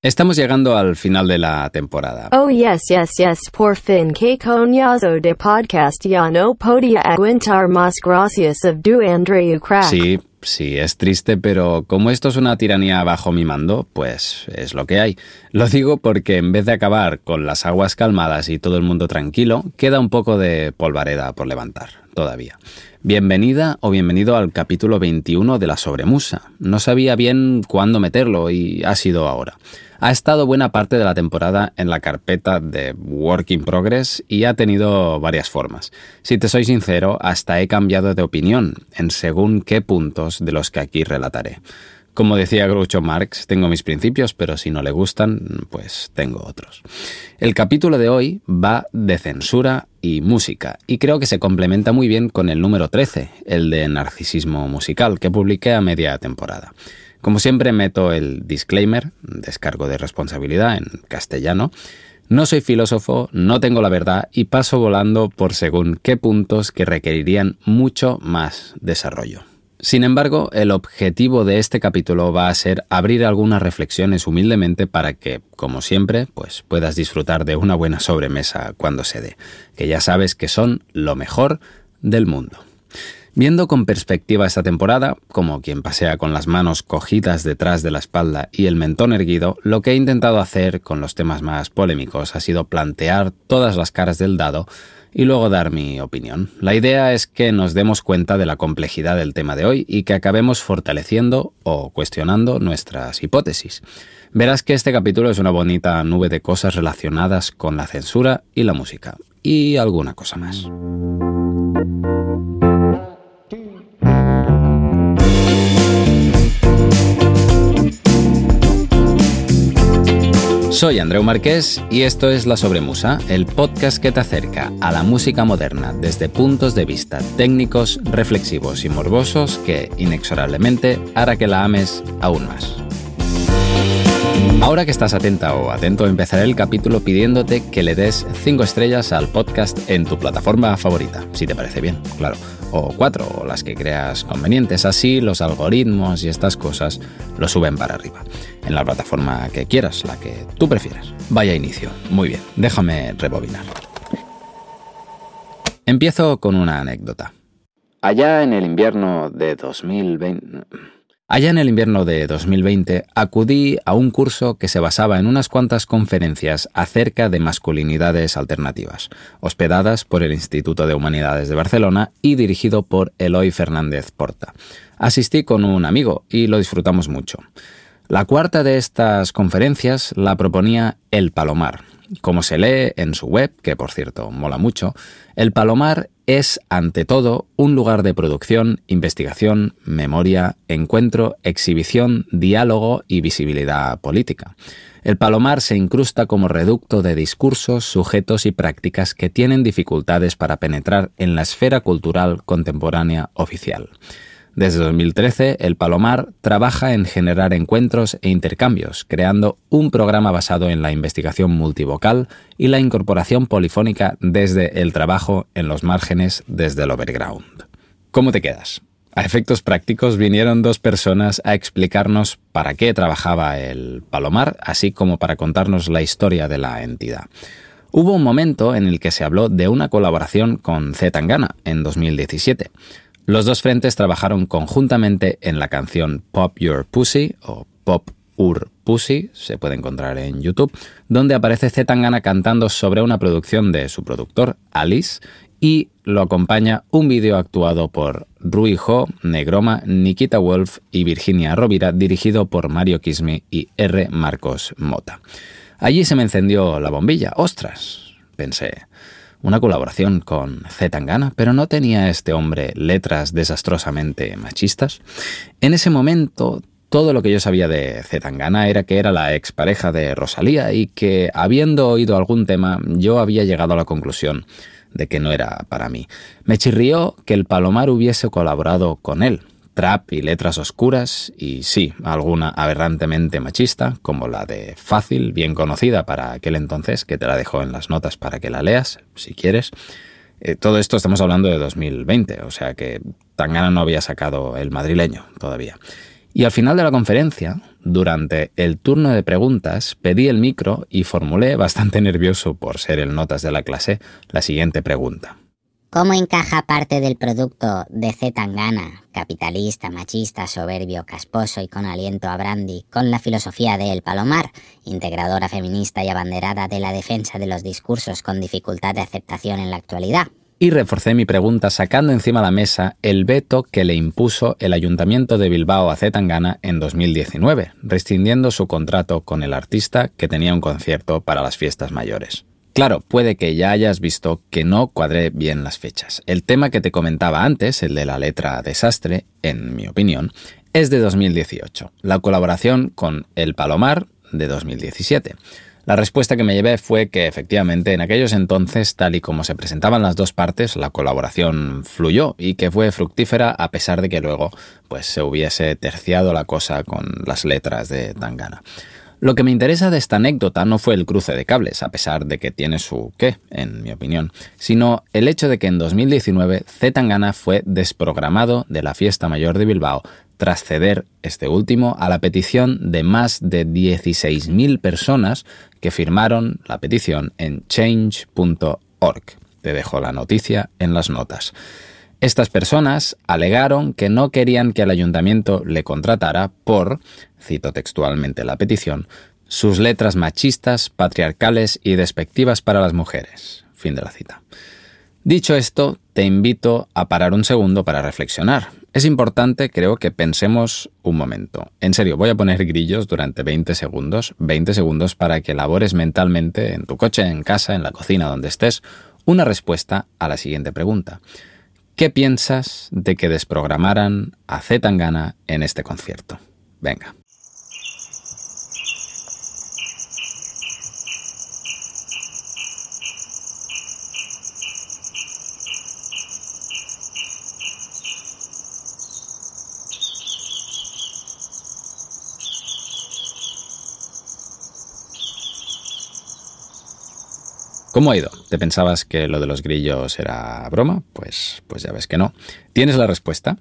Estamos llegando al final de la temporada. Oh yes, yes, yes, por fin que coñazo de podcast ya no podía aguantar más gracias of du Andrew Crack. Sí, sí, es triste, pero como esto es una tiranía bajo mi mando, pues es lo que hay. Lo digo porque en vez de acabar con las aguas calmadas y todo el mundo tranquilo, queda un poco de polvareda por levantar, todavía. Bienvenida o bienvenido al capítulo 21 de la sobremusa. No sabía bien cuándo meterlo y ha sido ahora. Ha estado buena parte de la temporada en la carpeta de Work in Progress y ha tenido varias formas. Si te soy sincero, hasta he cambiado de opinión en según qué puntos de los que aquí relataré. Como decía Groucho Marx, tengo mis principios, pero si no le gustan, pues tengo otros. El capítulo de hoy va de censura y música, y creo que se complementa muy bien con el número 13, el de narcisismo musical, que publiqué a media temporada. Como siempre meto el disclaimer, descargo de responsabilidad en castellano. No soy filósofo, no tengo la verdad y paso volando por según qué puntos que requerirían mucho más desarrollo. Sin embargo, el objetivo de este capítulo va a ser abrir algunas reflexiones humildemente para que, como siempre, pues puedas disfrutar de una buena sobremesa cuando se dé, que ya sabes que son lo mejor del mundo. Viendo con perspectiva esta temporada, como quien pasea con las manos cogidas detrás de la espalda y el mentón erguido, lo que he intentado hacer con los temas más polémicos ha sido plantear todas las caras del dado y luego dar mi opinión. La idea es que nos demos cuenta de la complejidad del tema de hoy y que acabemos fortaleciendo o cuestionando nuestras hipótesis. Verás que este capítulo es una bonita nube de cosas relacionadas con la censura y la música, y alguna cosa más. Soy Andreu Marqués y esto es La Sobremusa, el podcast que te acerca a la música moderna desde puntos de vista técnicos, reflexivos y morbosos que, inexorablemente, hará que la ames aún más. Ahora que estás atenta o atento, empezaré el capítulo pidiéndote que le des 5 estrellas al podcast en tu plataforma favorita, si te parece bien, claro, o 4, o las que creas convenientes. Así los algoritmos y estas cosas lo suben para arriba, en la plataforma que quieras, la que tú prefieras. Vaya inicio, muy bien, déjame rebobinar. Empiezo con una anécdota. Allá en el invierno de 2020... Allá en el invierno de 2020 acudí a un curso que se basaba en unas cuantas conferencias acerca de masculinidades alternativas, hospedadas por el Instituto de Humanidades de Barcelona y dirigido por Eloy Fernández Porta. Asistí con un amigo y lo disfrutamos mucho. La cuarta de estas conferencias la proponía El Palomar, como se lee en su web, que por cierto mola mucho, el Palomar es, ante todo, un lugar de producción, investigación, memoria, encuentro, exhibición, diálogo y visibilidad política. El Palomar se incrusta como reducto de discursos, sujetos y prácticas que tienen dificultades para penetrar en la esfera cultural contemporánea oficial. Desde 2013, el Palomar trabaja en generar encuentros e intercambios, creando un programa basado en la investigación multivocal y la incorporación polifónica desde el trabajo en los márgenes desde el overground. ¿Cómo te quedas? A efectos prácticos vinieron dos personas a explicarnos para qué trabajaba el Palomar, así como para contarnos la historia de la entidad. Hubo un momento en el que se habló de una colaboración con Z Tangana en 2017. Los dos frentes trabajaron conjuntamente en la canción Pop Your Pussy o Pop Ur Pussy, se puede encontrar en YouTube, donde aparece Zetangana cantando sobre una producción de su productor, Alice, y lo acompaña un vídeo actuado por Rui Ho, Negroma, Nikita Wolf y Virginia Rovira, dirigido por Mario Kismi y R. Marcos Mota. Allí se me encendió la bombilla. ¡Ostras! pensé una colaboración con Z Tangana, pero no tenía este hombre letras desastrosamente machistas. En ese momento, todo lo que yo sabía de Z Tangana era que era la expareja de Rosalía y que, habiendo oído algún tema, yo había llegado a la conclusión de que no era para mí. Me chirrió que el Palomar hubiese colaborado con él, trap y letras oscuras, y sí, alguna aberrantemente machista, como la de Fácil, bien conocida para aquel entonces, que te la dejo en las notas para que la leas, si quieres. Eh, todo esto estamos hablando de 2020, o sea que Tangana no había sacado el madrileño todavía. Y al final de la conferencia, durante el turno de preguntas, pedí el micro y formulé, bastante nervioso por ser el notas de la clase, la siguiente pregunta. ¿Cómo encaja parte del producto de Z Tangana, capitalista, machista, soberbio, casposo y con aliento a brandy, con la filosofía de El Palomar, integradora feminista y abanderada de la defensa de los discursos con dificultad de aceptación en la actualidad? Y reforcé mi pregunta sacando encima de la mesa el veto que le impuso el Ayuntamiento de Bilbao a Zetangana en 2019, rescindiendo su contrato con el artista que tenía un concierto para las fiestas mayores. Claro, puede que ya hayas visto que no cuadré bien las fechas. El tema que te comentaba antes, el de la letra desastre, en mi opinión, es de 2018, la colaboración con El Palomar de 2017. La respuesta que me llevé fue que efectivamente en aquellos entonces, tal y como se presentaban las dos partes, la colaboración fluyó y que fue fructífera a pesar de que luego pues, se hubiese terciado la cosa con las letras de Tangana. Lo que me interesa de esta anécdota no fue el cruce de cables, a pesar de que tiene su qué, en mi opinión, sino el hecho de que en 2019 Zetangana fue desprogramado de la fiesta mayor de Bilbao tras ceder este último a la petición de más de 16.000 personas que firmaron la petición en change.org. Te dejo la noticia en las notas. Estas personas alegaron que no querían que el ayuntamiento le contratara por, cito textualmente la petición, sus letras machistas, patriarcales y despectivas para las mujeres. Fin de la cita. Dicho esto, te invito a parar un segundo para reflexionar. Es importante, creo, que pensemos un momento. En serio, voy a poner grillos durante 20 segundos, 20 segundos para que elabores mentalmente, en tu coche, en casa, en la cocina, donde estés, una respuesta a la siguiente pregunta. ¿Qué piensas de que desprogramaran a Zetangana en este concierto? Venga. ¿Cómo ha ido? ¿Te pensabas que lo de los grillos era broma? Pues, pues ya ves que no. ¿Tienes la respuesta?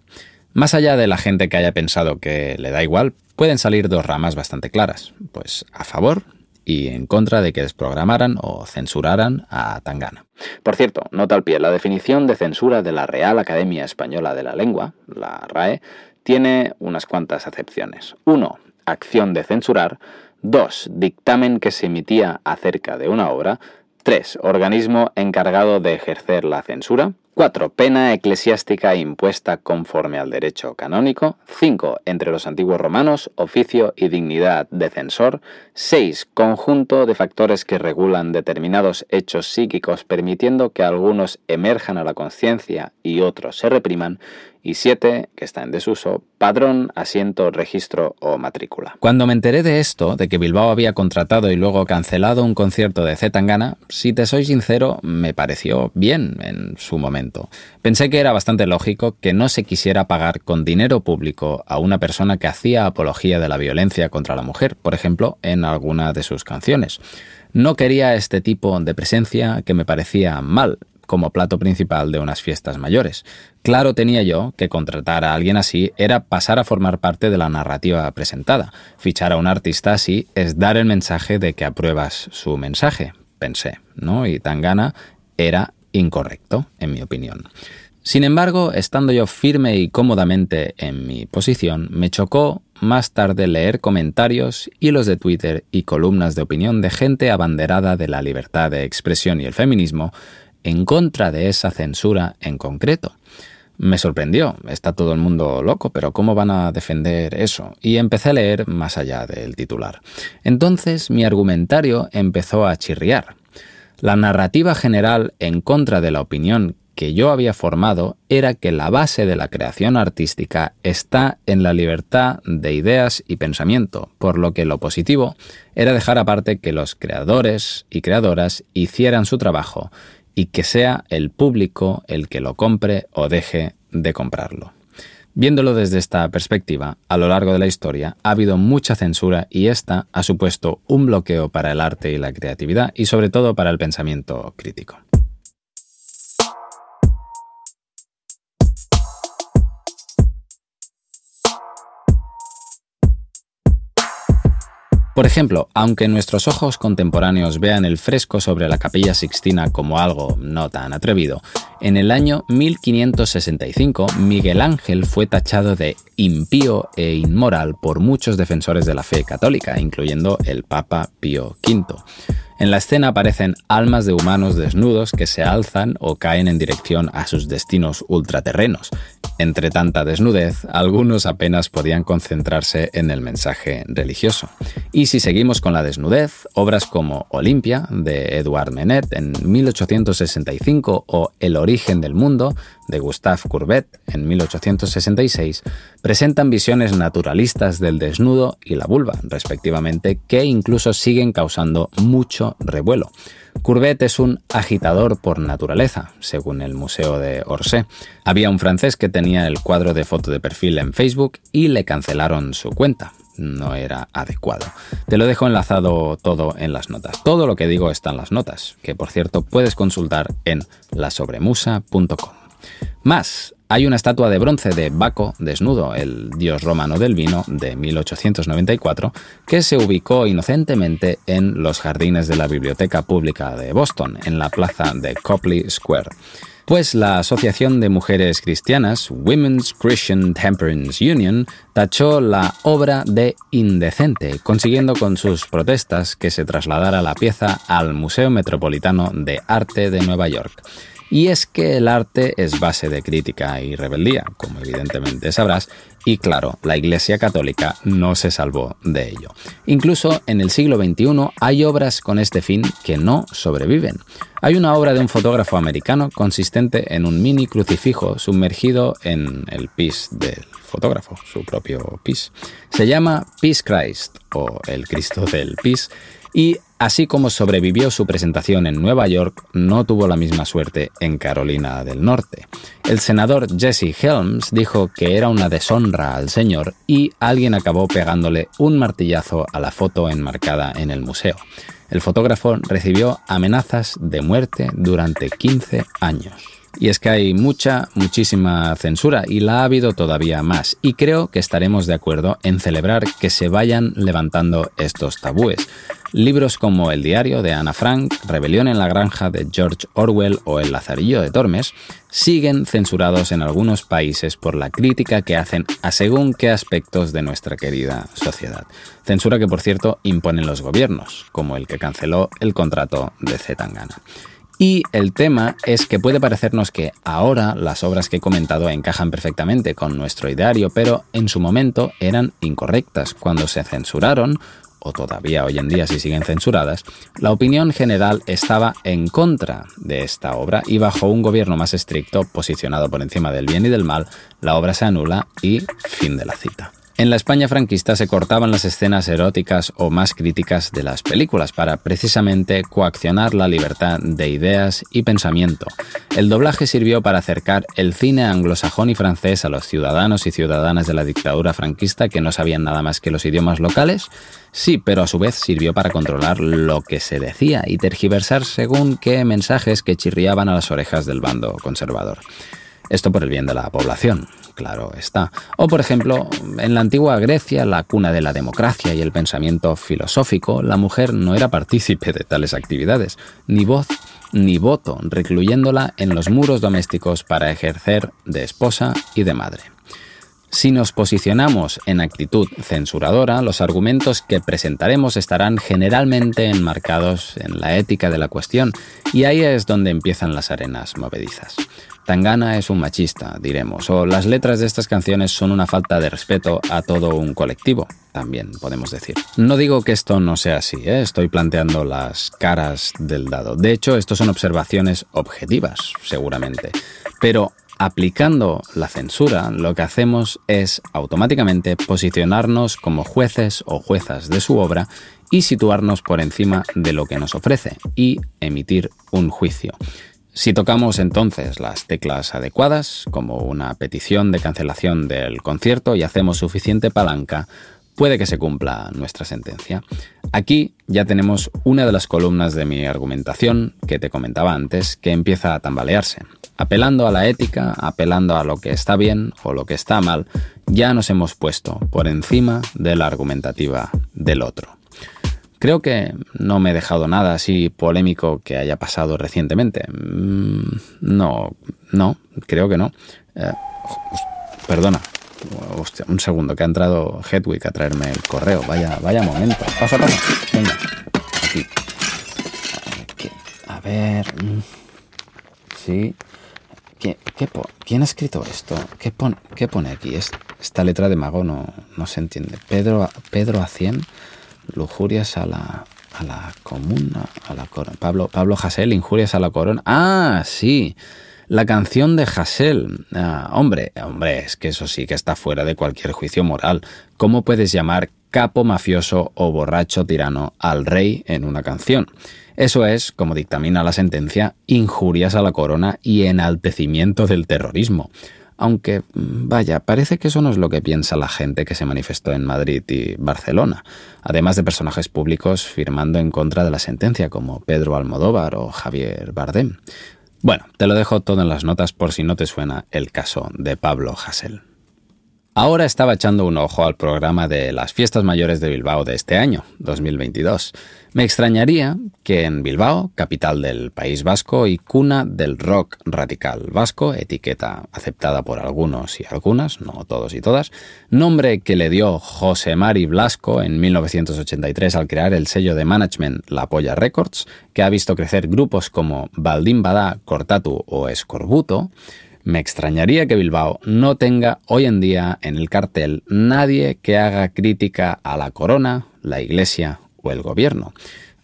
Más allá de la gente que haya pensado que le da igual, pueden salir dos ramas bastante claras. Pues a favor y en contra de que desprogramaran o censuraran a Tangana. Por cierto, nota al pie, la definición de censura de la Real Academia Española de la Lengua, la RAE, tiene unas cuantas acepciones. Uno, acción de censurar. Dos, dictamen que se emitía acerca de una obra. 3. Organismo encargado de ejercer la censura. 4. Pena eclesiástica impuesta conforme al derecho canónico. 5. Entre los antiguos romanos, oficio y dignidad de censor. 6. Conjunto de factores que regulan determinados hechos psíquicos permitiendo que algunos emerjan a la conciencia y otros se repriman y 7, que está en desuso, padrón, asiento, registro o matrícula. Cuando me enteré de esto, de que Bilbao había contratado y luego cancelado un concierto de Zetangana, si te soy sincero, me pareció bien en su momento. Pensé que era bastante lógico que no se quisiera pagar con dinero público a una persona que hacía apología de la violencia contra la mujer, por ejemplo, en alguna de sus canciones. No quería este tipo de presencia que me parecía mal, como plato principal de unas fiestas mayores. Claro tenía yo que contratar a alguien así era pasar a formar parte de la narrativa presentada. Fichar a un artista así es dar el mensaje de que apruebas su mensaje, pensé, ¿no? Y Tangana era incorrecto, en mi opinión. Sin embargo, estando yo firme y cómodamente en mi posición, me chocó más tarde leer comentarios, hilos de Twitter y columnas de opinión de gente abanderada de la libertad de expresión y el feminismo en contra de esa censura en concreto. Me sorprendió, está todo el mundo loco, pero ¿cómo van a defender eso? Y empecé a leer más allá del titular. Entonces mi argumentario empezó a chirriar. La narrativa general en contra de la opinión que yo había formado era que la base de la creación artística está en la libertad de ideas y pensamiento, por lo que lo positivo era dejar aparte que los creadores y creadoras hicieran su trabajo y que sea el público el que lo compre o deje de comprarlo. Viéndolo desde esta perspectiva, a lo largo de la historia ha habido mucha censura y esta ha supuesto un bloqueo para el arte y la creatividad y sobre todo para el pensamiento crítico. Por ejemplo, aunque nuestros ojos contemporáneos vean el fresco sobre la capilla sixtina como algo no tan atrevido, en el año 1565 Miguel Ángel fue tachado de impío e inmoral por muchos defensores de la fe católica, incluyendo el Papa Pío V. En la escena aparecen almas de humanos desnudos que se alzan o caen en dirección a sus destinos ultraterrenos. Entre tanta desnudez, algunos apenas podían concentrarse en el mensaje religioso. Y si seguimos con la desnudez, obras como Olimpia, de Edouard Menet en 1865, o El origen del mundo, de Gustave Courbet en 1866 presentan visiones naturalistas del desnudo y la vulva, respectivamente, que incluso siguen causando mucho revuelo. Courbet es un agitador por naturaleza, según el Museo de Orsay. Había un francés que tenía el cuadro de foto de perfil en Facebook y le cancelaron su cuenta. No era adecuado. Te lo dejo enlazado todo en las notas. Todo lo que digo está en las notas, que por cierto puedes consultar en lasobremusa.com. Más, hay una estatua de bronce de Baco desnudo, el dios romano del vino, de 1894, que se ubicó inocentemente en los jardines de la Biblioteca Pública de Boston, en la plaza de Copley Square. Pues la Asociación de Mujeres Cristianas, Women's Christian Temperance Union, tachó la obra de indecente, consiguiendo con sus protestas que se trasladara la pieza al Museo Metropolitano de Arte de Nueva York. Y es que el arte es base de crítica y rebeldía, como evidentemente sabrás, y claro, la Iglesia Católica no se salvó de ello. Incluso en el siglo XXI hay obras con este fin que no sobreviven. Hay una obra de un fotógrafo americano consistente en un mini crucifijo sumergido en el pis del fotógrafo, su propio pis. Se llama Peace Christ o el Cristo del pis y así como sobrevivió su presentación en Nueva York, no tuvo la misma suerte en Carolina del Norte. El senador Jesse Helms dijo que era una deshonra al señor y alguien acabó pegándole un martillazo a la foto enmarcada en el museo. El fotógrafo recibió amenazas de muerte durante 15 años. Y es que hay mucha, muchísima censura y la ha habido todavía más. Y creo que estaremos de acuerdo en celebrar que se vayan levantando estos tabúes. Libros como El diario de Ana Frank, Rebelión en la granja de George Orwell o El lazarillo de Tormes siguen censurados en algunos países por la crítica que hacen a según qué aspectos de nuestra querida sociedad. Censura que por cierto imponen los gobiernos, como el que canceló el contrato de Zetangana. Y el tema es que puede parecernos que ahora las obras que he comentado encajan perfectamente con nuestro ideario, pero en su momento eran incorrectas. Cuando se censuraron, o todavía hoy en día si siguen censuradas, la opinión general estaba en contra de esta obra y bajo un gobierno más estricto posicionado por encima del bien y del mal, la obra se anula y fin de la cita. En la España franquista se cortaban las escenas eróticas o más críticas de las películas para precisamente coaccionar la libertad de ideas y pensamiento. El doblaje sirvió para acercar el cine anglosajón y francés a los ciudadanos y ciudadanas de la dictadura franquista que no sabían nada más que los idiomas locales. Sí, pero a su vez sirvió para controlar lo que se decía y tergiversar según qué mensajes que chirriaban a las orejas del bando conservador. Esto por el bien de la población, claro está. O por ejemplo, en la antigua Grecia, la cuna de la democracia y el pensamiento filosófico, la mujer no era partícipe de tales actividades, ni voz ni voto, recluyéndola en los muros domésticos para ejercer de esposa y de madre. Si nos posicionamos en actitud censuradora, los argumentos que presentaremos estarán generalmente enmarcados en la ética de la cuestión, y ahí es donde empiezan las arenas movedizas. Tangana es un machista, diremos, o las letras de estas canciones son una falta de respeto a todo un colectivo, también podemos decir. No digo que esto no sea así, ¿eh? estoy planteando las caras del dado. De hecho, esto son observaciones objetivas, seguramente. Pero aplicando la censura, lo que hacemos es automáticamente posicionarnos como jueces o juezas de su obra y situarnos por encima de lo que nos ofrece y emitir un juicio. Si tocamos entonces las teclas adecuadas, como una petición de cancelación del concierto, y hacemos suficiente palanca, puede que se cumpla nuestra sentencia. Aquí ya tenemos una de las columnas de mi argumentación que te comentaba antes, que empieza a tambalearse. Apelando a la ética, apelando a lo que está bien o lo que está mal, ya nos hemos puesto por encima de la argumentativa del otro. Creo que no me he dejado nada así polémico que haya pasado recientemente. Mm, no, no, creo que no. Eh, perdona, un segundo, que ha entrado Hedwig a traerme el correo. Vaya, vaya momento. Pasa, pasa. Venga, aquí. A ver. Sí. ¿Quién ha escrito esto? ¿Qué, qué pone aquí? esta letra de mago no, no se entiende. Pedro, Pedro a 100, lujurias a la, a la comuna, a la corona. Pablo, Pablo injurias a la corona. Ah, sí. La canción de Hassel. Ah, hombre, hombre, es que eso sí que está fuera de cualquier juicio moral. ¿Cómo puedes llamar capo mafioso o borracho tirano al rey en una canción? Eso es, como dictamina la sentencia, injurias a la corona y enaltecimiento del terrorismo. Aunque, vaya, parece que eso no es lo que piensa la gente que se manifestó en Madrid y Barcelona, además de personajes públicos firmando en contra de la sentencia como Pedro Almodóvar o Javier Bardem. Bueno, te lo dejo todo en las notas por si no te suena el caso de Pablo Hassel. Ahora estaba echando un ojo al programa de las fiestas mayores de Bilbao de este año, 2022. Me extrañaría que en Bilbao, capital del País Vasco y cuna del rock radical vasco, etiqueta aceptada por algunos y algunas, no todos y todas, nombre que le dio José Mari Blasco en 1983 al crear el sello de management La Polla Records, que ha visto crecer grupos como Baldín Badá, Cortatu o Escorbuto, me extrañaría que Bilbao no tenga hoy en día en el cartel nadie que haga crítica a la corona, la iglesia o el gobierno.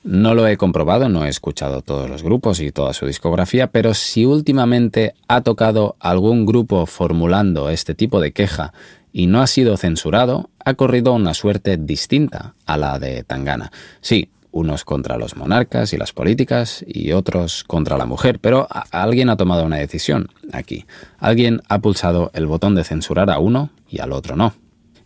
No lo he comprobado, no he escuchado todos los grupos y toda su discografía, pero si últimamente ha tocado algún grupo formulando este tipo de queja y no ha sido censurado, ha corrido una suerte distinta a la de Tangana. Sí, unos contra los monarcas y las políticas y otros contra la mujer, pero alguien ha tomado una decisión aquí. Alguien ha pulsado el botón de censurar a uno y al otro no.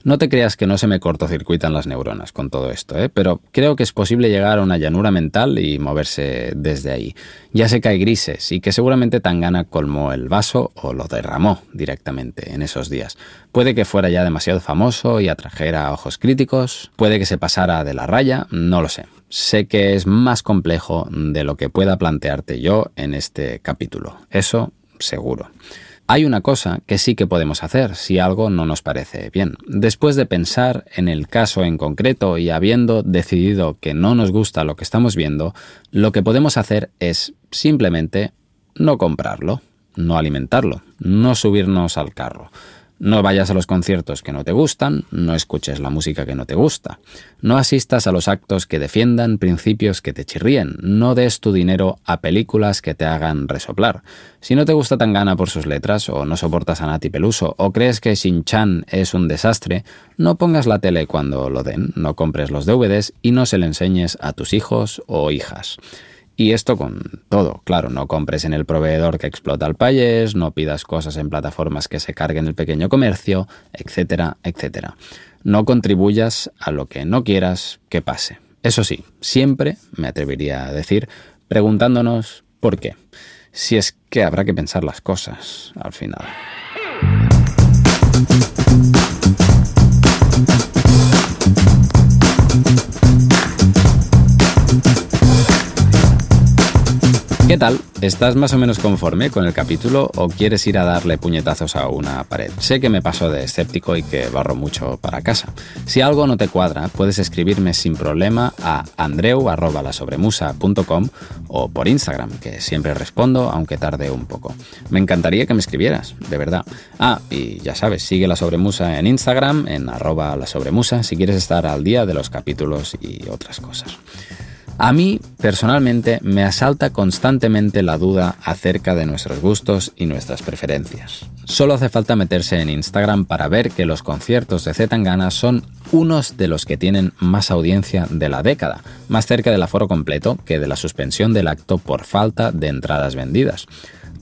No te creas que no se me cortocircuitan las neuronas con todo esto, ¿eh? pero creo que es posible llegar a una llanura mental y moverse desde ahí. Ya sé que hay grises y que seguramente Tangana colmó el vaso o lo derramó directamente en esos días. Puede que fuera ya demasiado famoso y atrajera ojos críticos, puede que se pasara de la raya, no lo sé. Sé que es más complejo de lo que pueda plantearte yo en este capítulo, eso seguro. Hay una cosa que sí que podemos hacer si algo no nos parece bien. Después de pensar en el caso en concreto y habiendo decidido que no nos gusta lo que estamos viendo, lo que podemos hacer es simplemente no comprarlo, no alimentarlo, no subirnos al carro. No vayas a los conciertos que no te gustan, no escuches la música que no te gusta, no asistas a los actos que defiendan principios que te chirríen, no des tu dinero a películas que te hagan resoplar. Si no te gusta Tangana por sus letras, o no soportas a Nati Peluso, o crees que Shin-Chan es un desastre, no pongas la tele cuando lo den, no compres los DVDs y no se le enseñes a tus hijos o hijas. Y esto con todo, claro, no compres en el proveedor que explota el país, no pidas cosas en plataformas que se carguen el pequeño comercio, etcétera, etcétera. No contribuyas a lo que no quieras que pase. Eso sí, siempre, me atrevería a decir, preguntándonos por qué. Si es que habrá que pensar las cosas al final. ¿Qué tal? ¿Estás más o menos conforme con el capítulo o quieres ir a darle puñetazos a una pared? Sé que me paso de escéptico y que barro mucho para casa. Si algo no te cuadra, puedes escribirme sin problema a andreu.lasobremusa.com o por Instagram, que siempre respondo, aunque tarde un poco. Me encantaría que me escribieras, de verdad. Ah, y ya sabes, sigue La Sobremusa en Instagram, en arroba la sobremusa, si quieres estar al día de los capítulos y otras cosas. A mí, personalmente, me asalta constantemente la duda acerca de nuestros gustos y nuestras preferencias. Solo hace falta meterse en Instagram para ver que los conciertos de Zetangana son unos de los que tienen más audiencia de la década, más cerca del aforo completo que de la suspensión del acto por falta de entradas vendidas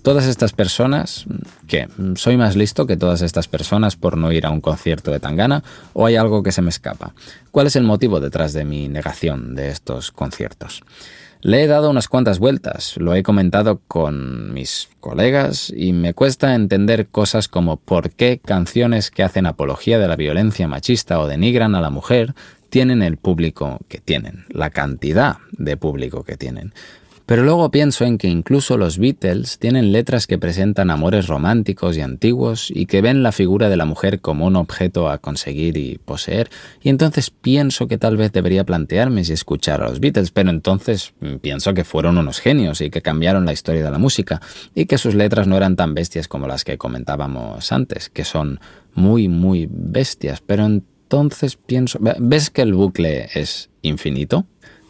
todas estas personas, ¿qué? ¿Soy más listo que todas estas personas por no ir a un concierto de Tangana o hay algo que se me escapa? ¿Cuál es el motivo detrás de mi negación de estos conciertos? Le he dado unas cuantas vueltas, lo he comentado con mis colegas y me cuesta entender cosas como por qué canciones que hacen apología de la violencia machista o denigran a la mujer tienen el público que tienen, la cantidad de público que tienen. Pero luego pienso en que incluso los Beatles tienen letras que presentan amores románticos y antiguos y que ven la figura de la mujer como un objeto a conseguir y poseer, y entonces pienso que tal vez debería plantearme si escuchar a los Beatles, pero entonces mm, pienso que fueron unos genios y que cambiaron la historia de la música, y que sus letras no eran tan bestias como las que comentábamos antes, que son muy, muy bestias, pero entonces pienso, ¿ves que el bucle es infinito?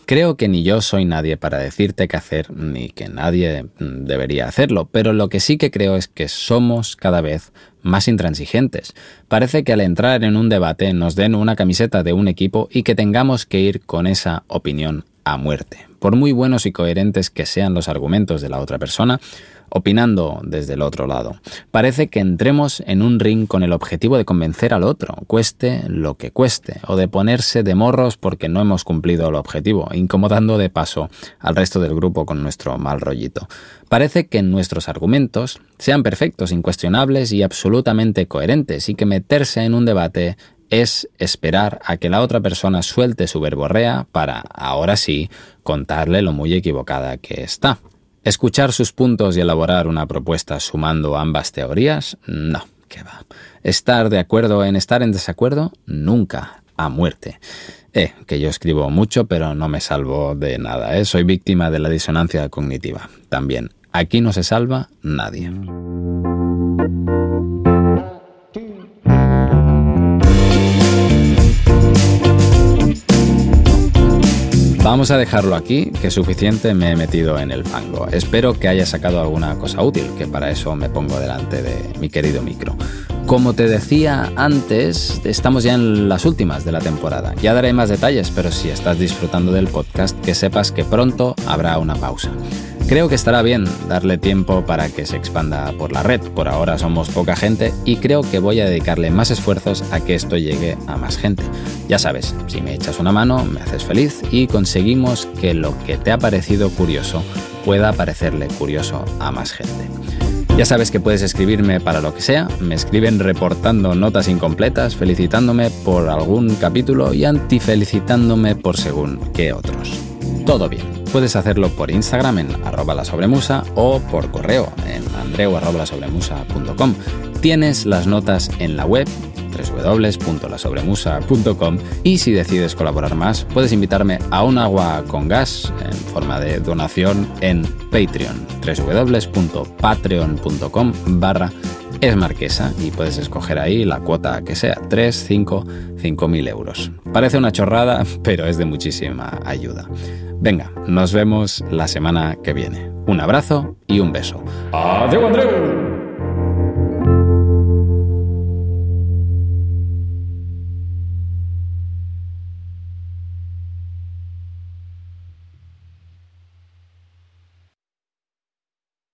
Creo que ni yo soy nadie para decirte qué hacer, ni que nadie mm, debería hacerlo, pero lo que sí que creo es que somos cada vez más intransigentes. Parece que al entrar en un debate nos den una camiseta de un equipo y que tengamos que ir con esa opinión a muerte. Por muy buenos y coherentes que sean los argumentos de la otra persona, opinando desde el otro lado. Parece que entremos en un ring con el objetivo de convencer al otro, cueste lo que cueste, o de ponerse de morros porque no hemos cumplido el objetivo, incomodando de paso al resto del grupo con nuestro mal rollito. Parece que nuestros argumentos sean perfectos, incuestionables y absolutamente coherentes, y que meterse en un debate es esperar a que la otra persona suelte su verborrea para, ahora sí, contarle lo muy equivocada que está. ¿Escuchar sus puntos y elaborar una propuesta sumando ambas teorías? No, que va. ¿Estar de acuerdo en estar en desacuerdo? Nunca, a muerte. Eh, que yo escribo mucho, pero no me salvo de nada. ¿eh? Soy víctima de la disonancia cognitiva. También, aquí no se salva nadie. Vamos a dejarlo aquí, que suficiente me he metido en el fango. Espero que haya sacado alguna cosa útil, que para eso me pongo delante de mi querido micro. Como te decía antes, estamos ya en las últimas de la temporada. Ya daré más detalles, pero si estás disfrutando del podcast, que sepas que pronto habrá una pausa. Creo que estará bien darle tiempo para que se expanda por la red. Por ahora somos poca gente y creo que voy a dedicarle más esfuerzos a que esto llegue a más gente. Ya sabes, si me echas una mano, me haces feliz y conseguimos que lo que te ha parecido curioso pueda parecerle curioso a más gente. Ya sabes que puedes escribirme para lo que sea, me escriben reportando notas incompletas, felicitándome por algún capítulo y antifelicitándome por según qué otros. Todo bien puedes hacerlo por Instagram en arroba la sobremusa o por correo en andreu.lasobremusa.com. Tienes las notas en la web www.lasobremusa.com y si decides colaborar más, puedes invitarme a un agua con gas en forma de donación en Patreon, www.patreon.com barra es marquesa y puedes escoger ahí la cuota que sea, 3, 5, 5 mil euros. Parece una chorrada, pero es de muchísima ayuda. Venga, nos vemos la semana que viene. Un abrazo y un beso. ¡Adiós, Andreu!